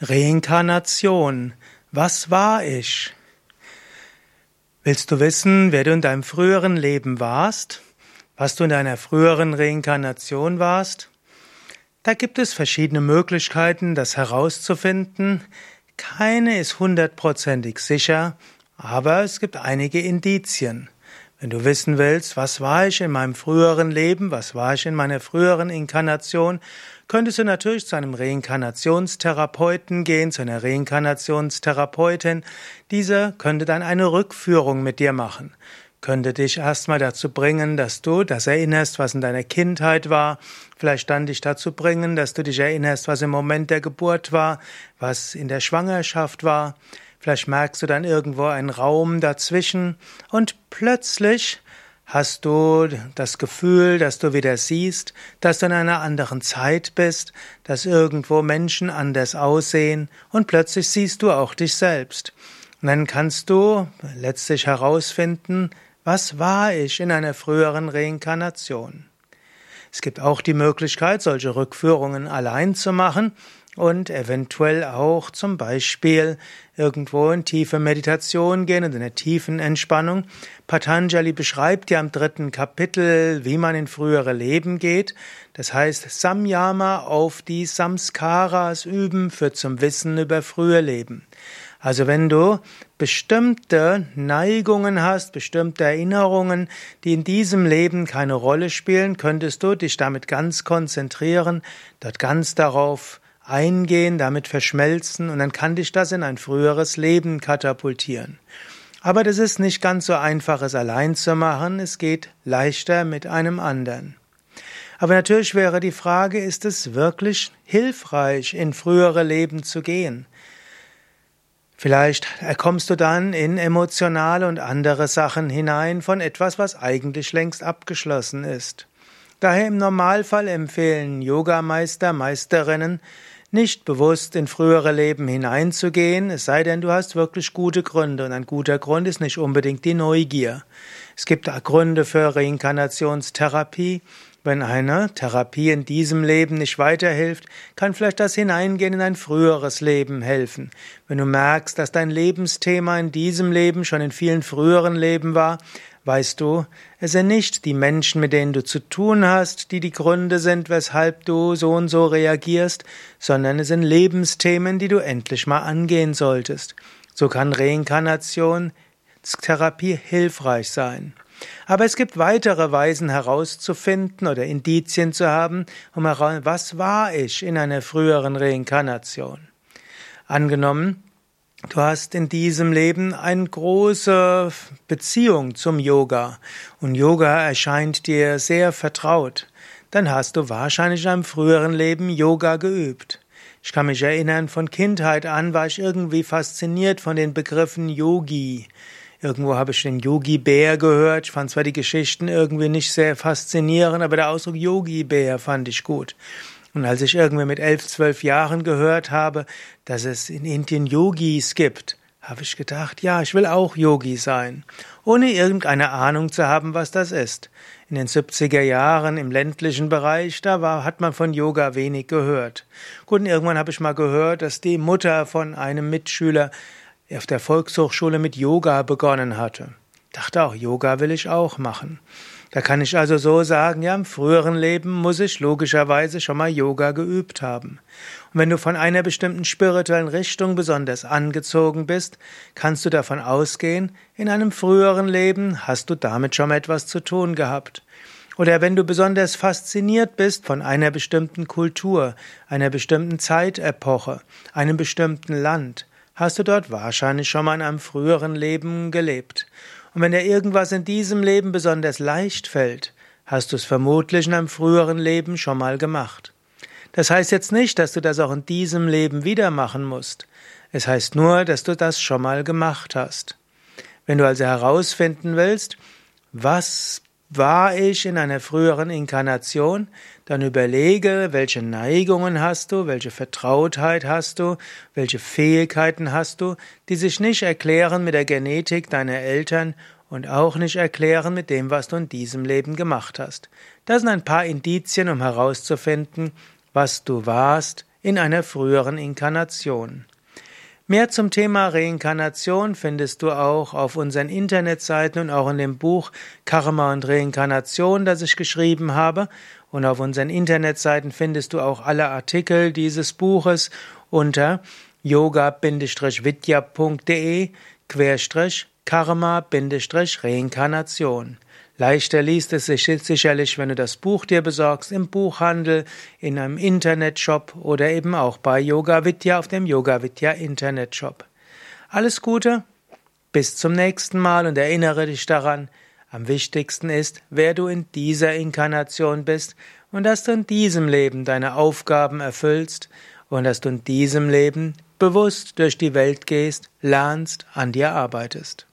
Reinkarnation. Was war ich? Willst du wissen, wer du in deinem früheren Leben warst? Was du in deiner früheren Reinkarnation warst? Da gibt es verschiedene Möglichkeiten, das herauszufinden. Keine ist hundertprozentig sicher, aber es gibt einige Indizien. Wenn du wissen willst, was war ich in meinem früheren Leben, was war ich in meiner früheren Inkarnation, könntest du natürlich zu einem Reinkarnationstherapeuten gehen, zu einer Reinkarnationstherapeutin. Dieser könnte dann eine Rückführung mit dir machen, könnte dich erstmal dazu bringen, dass du das erinnerst, was in deiner Kindheit war, vielleicht dann dich dazu bringen, dass du dich erinnerst, was im Moment der Geburt war, was in der Schwangerschaft war, Vielleicht merkst du dann irgendwo einen Raum dazwischen und plötzlich hast du das Gefühl, dass du wieder siehst, dass du in einer anderen Zeit bist, dass irgendwo Menschen anders aussehen und plötzlich siehst du auch dich selbst. Und dann kannst du letztlich herausfinden, was war ich in einer früheren Reinkarnation. Es gibt auch die Möglichkeit, solche Rückführungen allein zu machen und eventuell auch zum Beispiel irgendwo in tiefe Meditation gehen und in der tiefen Entspannung. Patanjali beschreibt ja im dritten Kapitel, wie man in frühere Leben geht. Das heißt, Samyama auf die Samskaras üben führt zum Wissen über frühe Leben. Also wenn du bestimmte Neigungen hast, bestimmte Erinnerungen, die in diesem Leben keine Rolle spielen, könntest du dich damit ganz konzentrieren, dort ganz darauf eingehen, damit verschmelzen und dann kann dich das in ein früheres Leben katapultieren. Aber das ist nicht ganz so einfach, es allein zu machen, es geht leichter mit einem anderen. Aber natürlich wäre die Frage, ist es wirklich hilfreich, in frühere Leben zu gehen? Vielleicht kommst du dann in emotionale und andere Sachen hinein von etwas, was eigentlich längst abgeschlossen ist. Daher im Normalfall empfehlen Yogameister, Meisterinnen, nicht bewusst in frühere Leben hineinzugehen, es sei denn, du hast wirklich gute Gründe. Und ein guter Grund ist nicht unbedingt die Neugier. Es gibt Gründe für Reinkarnationstherapie. Wenn eine Therapie in diesem Leben nicht weiterhilft, kann vielleicht das Hineingehen in ein früheres Leben helfen. Wenn du merkst, dass dein Lebensthema in diesem Leben schon in vielen früheren Leben war, weißt du, es sind nicht die Menschen, mit denen du zu tun hast, die die Gründe sind, weshalb du so und so reagierst, sondern es sind Lebensthemen, die du endlich mal angehen solltest. So kann Reinkarnation, Therapie hilfreich sein. Aber es gibt weitere Weisen herauszufinden oder Indizien zu haben, um heraus, was war ich in einer früheren Reinkarnation? Angenommen, Du hast in diesem Leben eine große Beziehung zum Yoga und Yoga erscheint dir sehr vertraut. Dann hast du wahrscheinlich in einem früheren Leben Yoga geübt. Ich kann mich erinnern, von Kindheit an war ich irgendwie fasziniert von den Begriffen Yogi. Irgendwo habe ich den Yogi-Bär gehört. Ich fand zwar die Geschichten irgendwie nicht sehr faszinierend, aber der Ausdruck Yogi-Bär fand ich gut. Und als ich irgendwie mit elf, zwölf Jahren gehört habe, dass es in Indien Yogis gibt, habe ich gedacht, ja, ich will auch Yogi sein, ohne irgendeine Ahnung zu haben, was das ist. In den 70er Jahren im ländlichen Bereich, da war, hat man von Yoga wenig gehört. Gut, und irgendwann habe ich mal gehört, dass die Mutter von einem Mitschüler auf der Volkshochschule mit Yoga begonnen hatte. Dachte auch, Yoga will ich auch machen. Da kann ich also so sagen, ja, im früheren Leben muss ich logischerweise schon mal Yoga geübt haben. Und wenn du von einer bestimmten spirituellen Richtung besonders angezogen bist, kannst du davon ausgehen, in einem früheren Leben hast du damit schon mal etwas zu tun gehabt. Oder wenn du besonders fasziniert bist von einer bestimmten Kultur, einer bestimmten Zeitepoche, einem bestimmten Land, hast du dort wahrscheinlich schon mal in einem früheren Leben gelebt. Und wenn dir irgendwas in diesem Leben besonders leicht fällt, hast du es vermutlich in einem früheren Leben schon mal gemacht. Das heißt jetzt nicht, dass du das auch in diesem Leben wieder machen musst. Es heißt nur, dass du das schon mal gemacht hast. Wenn du also herausfinden willst, was war ich in einer früheren Inkarnation? Dann überlege, welche Neigungen hast du, welche Vertrautheit hast du, welche Fähigkeiten hast du, die sich nicht erklären mit der Genetik deiner Eltern und auch nicht erklären mit dem, was du in diesem Leben gemacht hast. Das sind ein paar Indizien, um herauszufinden, was du warst in einer früheren Inkarnation. Mehr zum Thema Reinkarnation findest du auch auf unseren Internetseiten und auch in dem Buch Karma und Reinkarnation, das ich geschrieben habe. Und auf unseren Internetseiten findest du auch alle Artikel dieses Buches unter yoga-vidya.de Karma-Reinkarnation. Leichter liest es sich sicherlich, wenn du das Buch dir besorgst, im Buchhandel, in einem Internetshop oder eben auch bei Yoga Vidya auf dem Yoga Vidya Internetshop. Alles Gute, bis zum nächsten Mal und erinnere dich daran, am wichtigsten ist, wer du in dieser Inkarnation bist und dass du in diesem Leben deine Aufgaben erfüllst und dass du in diesem Leben bewusst durch die Welt gehst, lernst, an dir arbeitest.